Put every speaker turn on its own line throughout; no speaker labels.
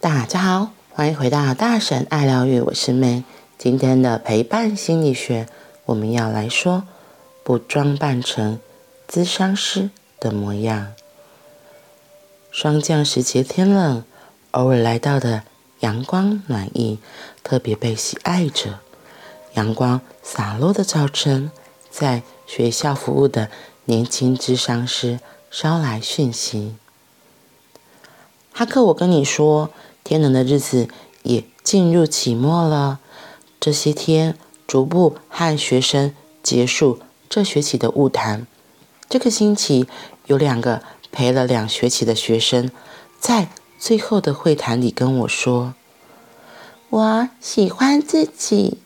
大家好，欢迎回到大神爱疗愈，我是 May。今天的陪伴心理学，我们要来说，不装扮成咨商师的模样。霜降时节天冷，偶尔来到的阳光暖意，特别被喜爱着。阳光洒落的早晨，在学校服务的年轻咨商师捎来讯息：“哈克，我跟你说，天冷的日子也进入期末了。这些天逐步和学生结束这学期的晤谈。这个星期有两个。”陪了两学期的学生，在最后的会谈里跟我说：“我喜欢自己。”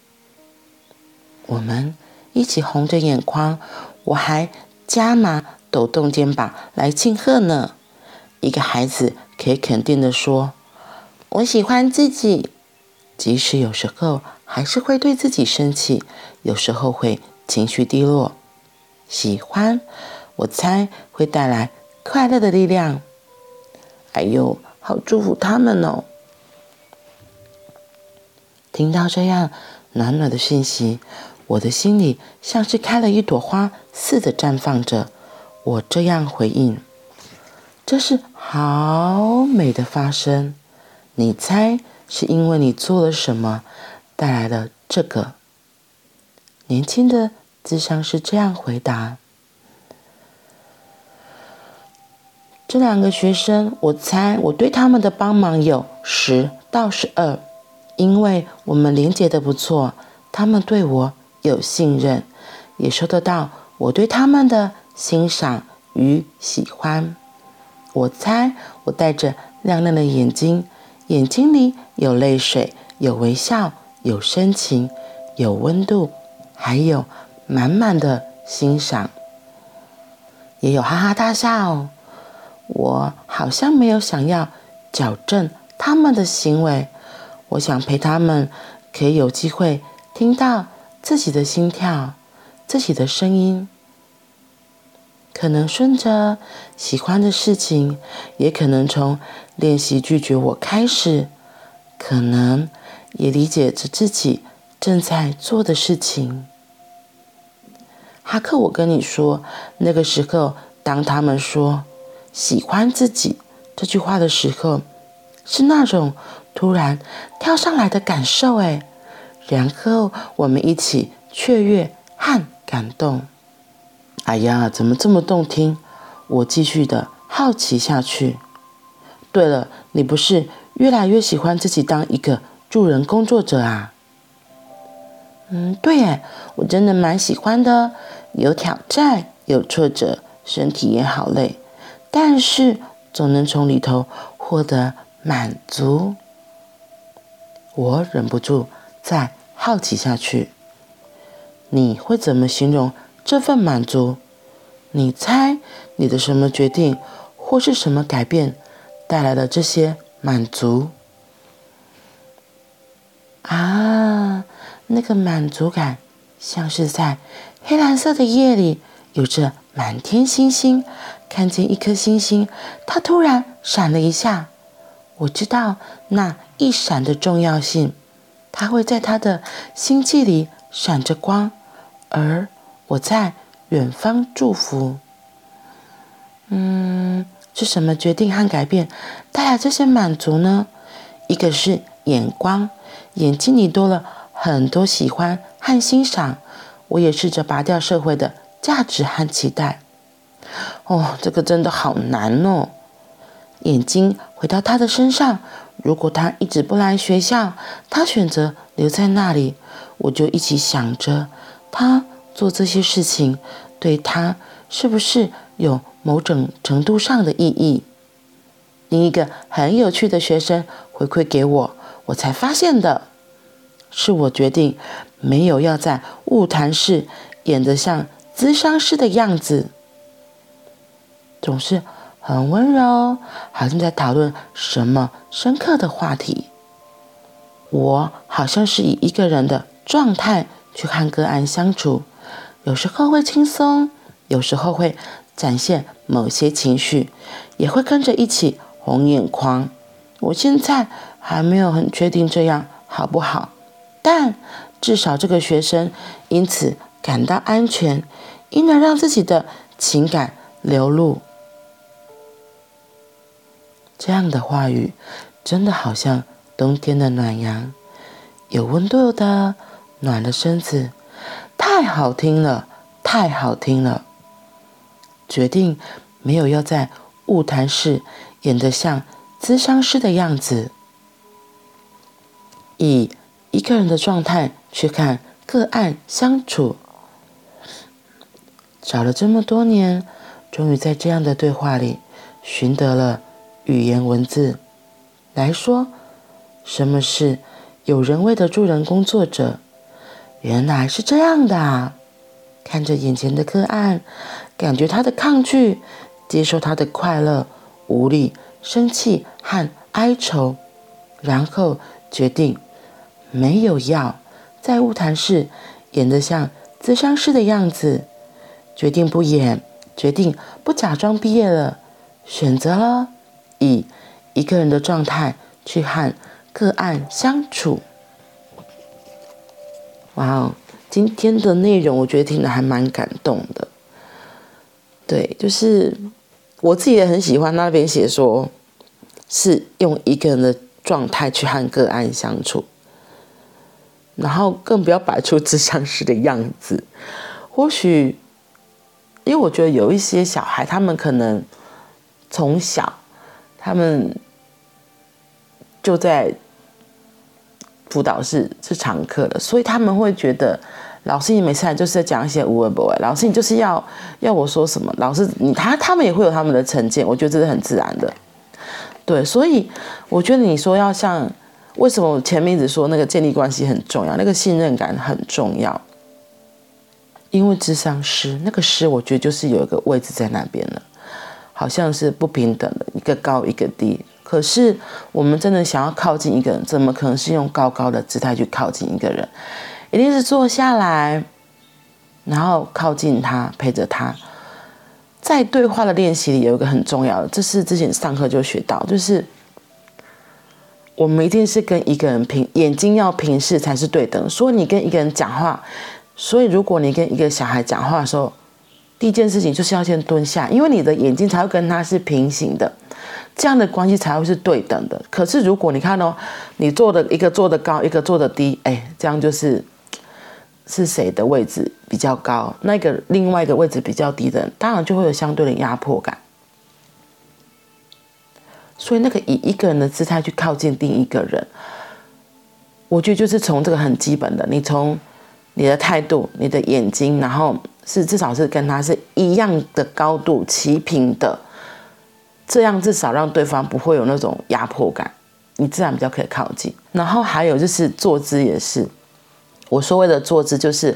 我们一起红着眼眶，我还加码抖动肩膀来庆贺呢。一个孩子可以肯定地说：“我喜欢自己。”即使有时候还是会对自己生气，有时候会情绪低落。喜欢，我猜会带来。快乐的力量，哎呦，好祝福他们哦！听到这样暖暖的讯息，我的心里像是开了一朵花似的绽放着。我这样回应：“这是好美的发生。”你猜是因为你做了什么带来了这个？年轻的智商是这样回答。这两个学生，我猜我对他们的帮忙有十到十二，因为我们连接的不错，他们对我有信任，也收得到我对他们的欣赏与喜欢。我猜我带着亮亮的眼睛，眼睛里有泪水，有微笑，有深情，有温度，还有满满的欣赏，也有哈哈大笑。我好像没有想要矫正他们的行为，我想陪他们，可以有机会听到自己的心跳，自己的声音，可能顺着喜欢的事情，也可能从练习拒绝我开始，可能也理解着自己正在做的事情。哈克，我跟你说，那个时候，当他们说。喜欢自己这句话的时候，是那种突然跳上来的感受哎，然后我们一起雀跃和感动。哎呀，怎么这么动听？我继续的好奇下去。对了，你不是越来越喜欢自己当一个助人工作者啊？嗯，对哎，我真的蛮喜欢的，有挑战，有挫折，身体也好累。但是总能从里头获得满足，我忍不住再好奇下去。你会怎么形容这份满足？你猜你的什么决定或是什么改变带来了这些满足？啊，那个满足感像是在黑蓝色的夜里，有着满天星星。看见一颗星星，它突然闪了一下。我知道那一闪的重要性，它会在它的星际里闪着光，而我在远方祝福。嗯，是什么决定和改变带来这些满足呢？一个是眼光，眼睛里多了很多喜欢和欣赏。我也试着拔掉社会的价值和期待。哦，这个真的好难哦。眼睛回到他的身上，如果他一直不来学校，他选择留在那里，我就一起想着，他做这些事情对他是不是有某种程度上的意义？另一个很有趣的学生回馈给我，我才发现的，是我决定没有要在晤谈室演得像咨商师的样子。总是很温柔，好像在讨论什么深刻的话题。我好像是以一个人的状态去和个案相处，有时候会轻松，有时候会展现某些情绪，也会跟着一起红眼眶。我现在还没有很确定这样好不好，但至少这个学生因此感到安全，因而让自己的情感流露。这样的话语，真的好像冬天的暖阳，有温度的暖了身子，太好听了，太好听了。决定没有要在晤谈室演得像咨商师的样子，以一个人的状态去看个案相处。找了这么多年，终于在这样的对话里寻得了语言文字来说，什么是有人味的助人工作者？原来是这样的啊！看着眼前的个案，感觉他的抗拒，接受他的快乐、无力。生气和哀愁，然后决定没有要在晤谈室演得像咨商师的样子，决定不演，决定不假装毕业了，选择了以一个人的状态去和个案相处。哇哦，今天的内容我觉得听得还蛮感动的。对，就是。我自己也很喜欢那边写说，是用一个人的状态去和个案相处，然后更不要摆出智商师的样子。或许，因为我觉得有一些小孩，他们可能从小他们就在辅导是是常客了，所以他们会觉得。老师，你每次来就是在讲一些无微不为。老师，你就是要要我说什么？老师，你他他们也会有他们的成见，我觉得这是很自然的。对，所以我觉得你说要像为什么前面一直说那个建立关系很重要，那个信任感很重要，因为智商师那个师，我觉得就是有一个位置在那边了，好像是不平等的，一个高一个低。可是我们真的想要靠近一个人，怎么可能是用高高的姿态去靠近一个人？一定是坐下来，然后靠近他，陪着他。在对话的练习里，有一个很重要的，这是之前上课就学到，就是我们一定是跟一个人平，眼睛要平视才是对等。所以你跟一个人讲话，所以如果你跟一个小孩讲话的时候，第一件事情就是要先蹲下，因为你的眼睛才会跟他是平行的。这样的关系才会是对等的。可是如果你看哦，你坐的一个坐的高，一个坐的低，哎，这样就是。是谁的位置比较高？那个另外一个位置比较低的，当然就会有相对的压迫感。所以，那个以一个人的姿态去靠近另一个人，我觉得就是从这个很基本的，你从你的态度、你的眼睛，然后是至少是跟他是一样的高度、齐平的，这样至少让对方不会有那种压迫感，你自然比较可以靠近。然后还有就是坐姿也是。我所谓的坐姿，就是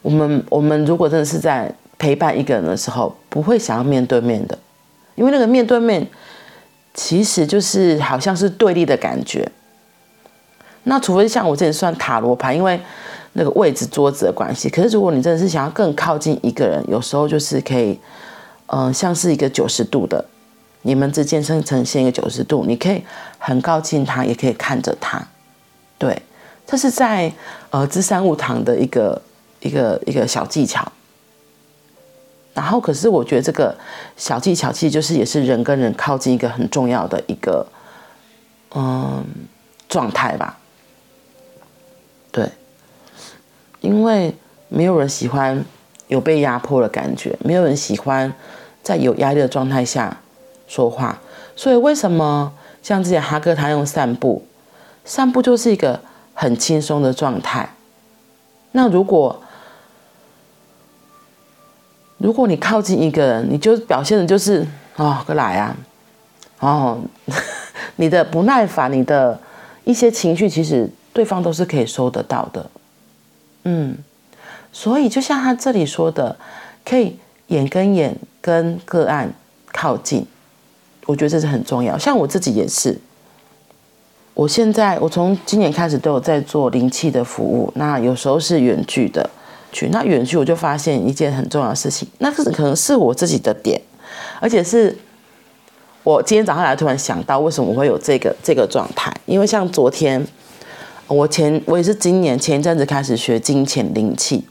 我们我们如果真的是在陪伴一个人的时候，不会想要面对面的，因为那个面对面其实就是好像是对立的感觉。那除非像我这里算塔罗牌，因为那个位置桌子的关系。可是如果你真的是想要更靠近一个人，有时候就是可以，嗯、呃，像是一个九十度的，你们之间呈呈现一个九十度，你可以很靠近他，也可以看着他，对。这是在呃咨商晤谈的一个一个一个小技巧，然后可是我觉得这个小技巧其实就是也是人跟人靠近一个很重要的一个嗯状态吧，对，因为没有人喜欢有被压迫的感觉，没有人喜欢在有压力的状态下说话，所以为什么像之前哈哥他用散步，散步就是一个。很轻松的状态。那如果如果你靠近一个人，你就表现的就是哦，过来啊，哦，你的不耐烦，你的一些情绪，其实对方都是可以收得到的。嗯，所以就像他这里说的，可以眼跟眼跟个案靠近，我觉得这是很重要。像我自己也是。我现在，我从今年开始都有在做灵气的服务。那有时候是远距的去，那远距我就发现一件很重要的事情，那是可能是我自己的点，而且是我今天早上来突然想到，为什么我会有这个这个状态？因为像昨天，我前我也是今年前一阵子开始学金钱灵气，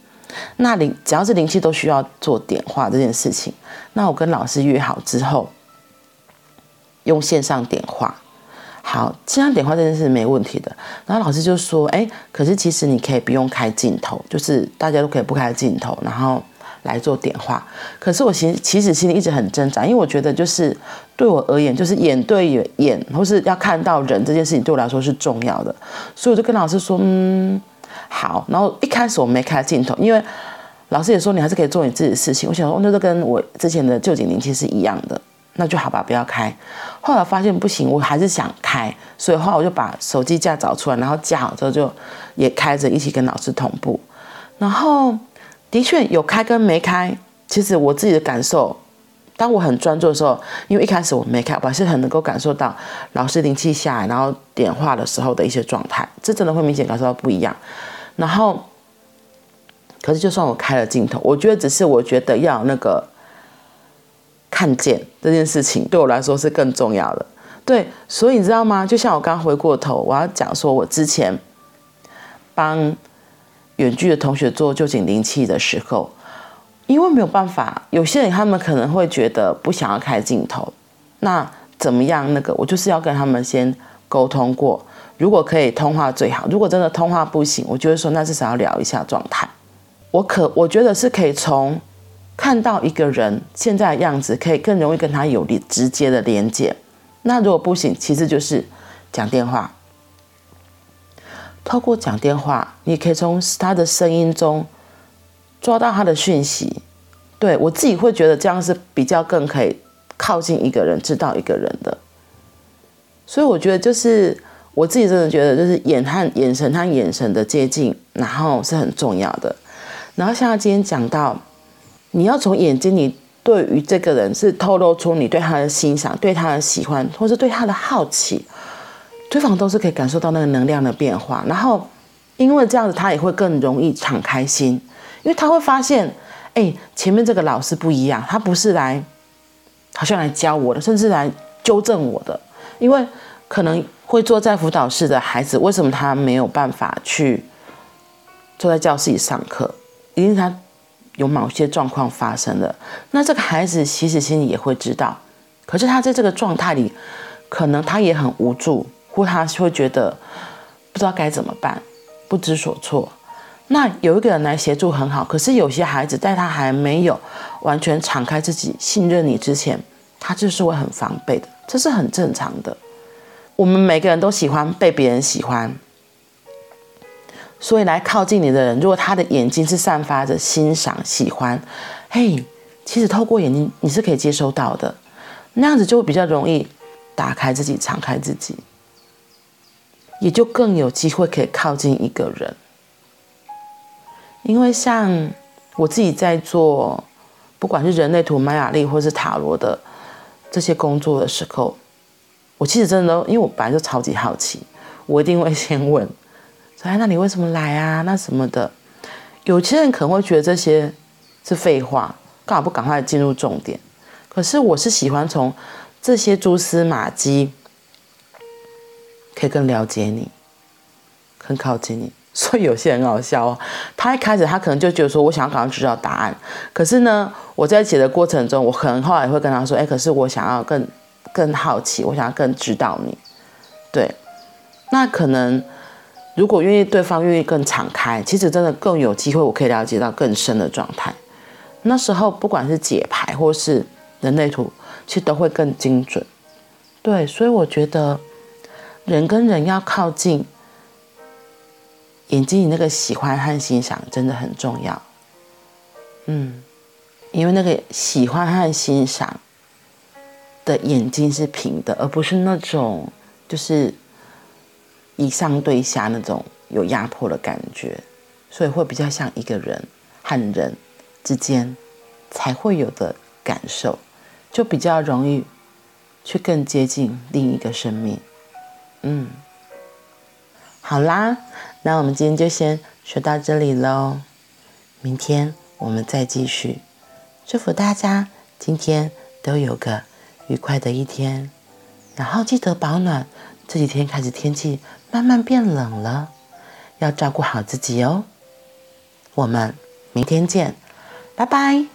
那灵只要是灵气都需要做点化这件事情。那我跟老师约好之后，用线上点化。好，线上点化这件事没问题的。然后老师就说：“哎，可是其实你可以不用开镜头，就是大家都可以不开镜头，然后来做点化。可是我其实其实心里一直很挣扎，因为我觉得就是对我而言，就是眼对眼，或是要看到人这件事情对我来说是重要的。所以我就跟老师说：嗯，好。然后一开始我没开镜头，因为老师也说你还是可以做你自己的事情。我想说，那就跟我之前的旧景灵气是一样的。”那就好吧，不要开。后来发现不行，我还是想开，所以后来我就把手机架找出来，然后架好之后就也开着，一起跟老师同步。然后的确有开跟没开，其实我自己的感受，当我很专注的时候，因为一开始我没开，我还是很能够感受到老师灵气下来，然后点化的时候的一些状态，这真的会明显感受到不一样。然后，可是就算我开了镜头，我觉得只是我觉得要那个。看见这件事情对我来说是更重要的，对，所以你知道吗？就像我刚回过头，我要讲说，我之前帮远距的同学做旧景灵气的时候，因为没有办法，有些人他们可能会觉得不想要开镜头，那怎么样？那个我就是要跟他们先沟通过，如果可以通话最好，如果真的通话不行，我就会说那至少要聊一下状态。我可我觉得是可以从。看到一个人现在的样子，可以更容易跟他有连直接的连接。那如果不行，其实就是讲电话。透过讲电话，你可以从他的声音中抓到他的讯息。对，我自己会觉得这样是比较更可以靠近一个人，知道一个人的。所以我觉得就是我自己真的觉得，就是眼和眼神和眼神的接近，然后是很重要的。然后像今天讲到。你要从眼睛里对于这个人是透露出你对他的欣赏、对他的喜欢，或是对他的好奇，对方都是可以感受到那个能量的变化。然后，因为这样子，他也会更容易敞开心，因为他会发现，哎，前面这个老师不一样，他不是来好像来教我的，甚至来纠正我的。因为可能会坐在辅导室的孩子，为什么他没有办法去坐在教室里上课？因为他。有某些状况发生了，那这个孩子其实心里也会知道，可是他在这个状态里，可能他也很无助，或他会觉得不知道该怎么办，不知所措。那有一个人来协助很好，可是有些孩子在他还没有完全敞开自己、信任你之前，他就是会很防备的，这是很正常的。我们每个人都喜欢被别人喜欢。所以来靠近你的人，如果他的眼睛是散发着欣赏、喜欢，嘿，其实透过眼睛你是可以接收到的，那样子就会比较容易打开自己、敞开自己，也就更有机会可以靠近一个人。因为像我自己在做，不管是人类图、玛雅历或是塔罗的这些工作的时候，我其实真的都，因为我本来就超级好奇，我一定会先问。哎，那你为什么来啊？那什么的，有些人可能会觉得这些是废话，干嘛不赶快进入重点？可是我是喜欢从这些蛛丝马迹，可以更了解你，更靠近你。所以有些人很好笑哦，他一开始他可能就觉得说我想要赶快知道答案，可是呢，我在写的过程中，我可能后来会跟他说，哎，可是我想要更更好奇，我想要更知道你，对，那可能。如果愿意，对方愿意更敞开，其实真的更有机会，我可以了解到更深的状态。那时候，不管是解牌或是人类图，其实都会更精准。对，所以我觉得人跟人要靠近，眼睛里那个喜欢和欣赏真的很重要。嗯，因为那个喜欢和欣赏的眼睛是平的，而不是那种就是。以上对下那种有压迫的感觉，所以会比较像一个人和人之间才会有的感受，就比较容易去更接近另一个生命。嗯，好啦，那我们今天就先说到这里喽，明天我们再继续。祝福大家今天都有个愉快的一天。然后记得保暖，这几天开始天气慢慢变冷了，要照顾好自己哦。我们明天见，拜拜。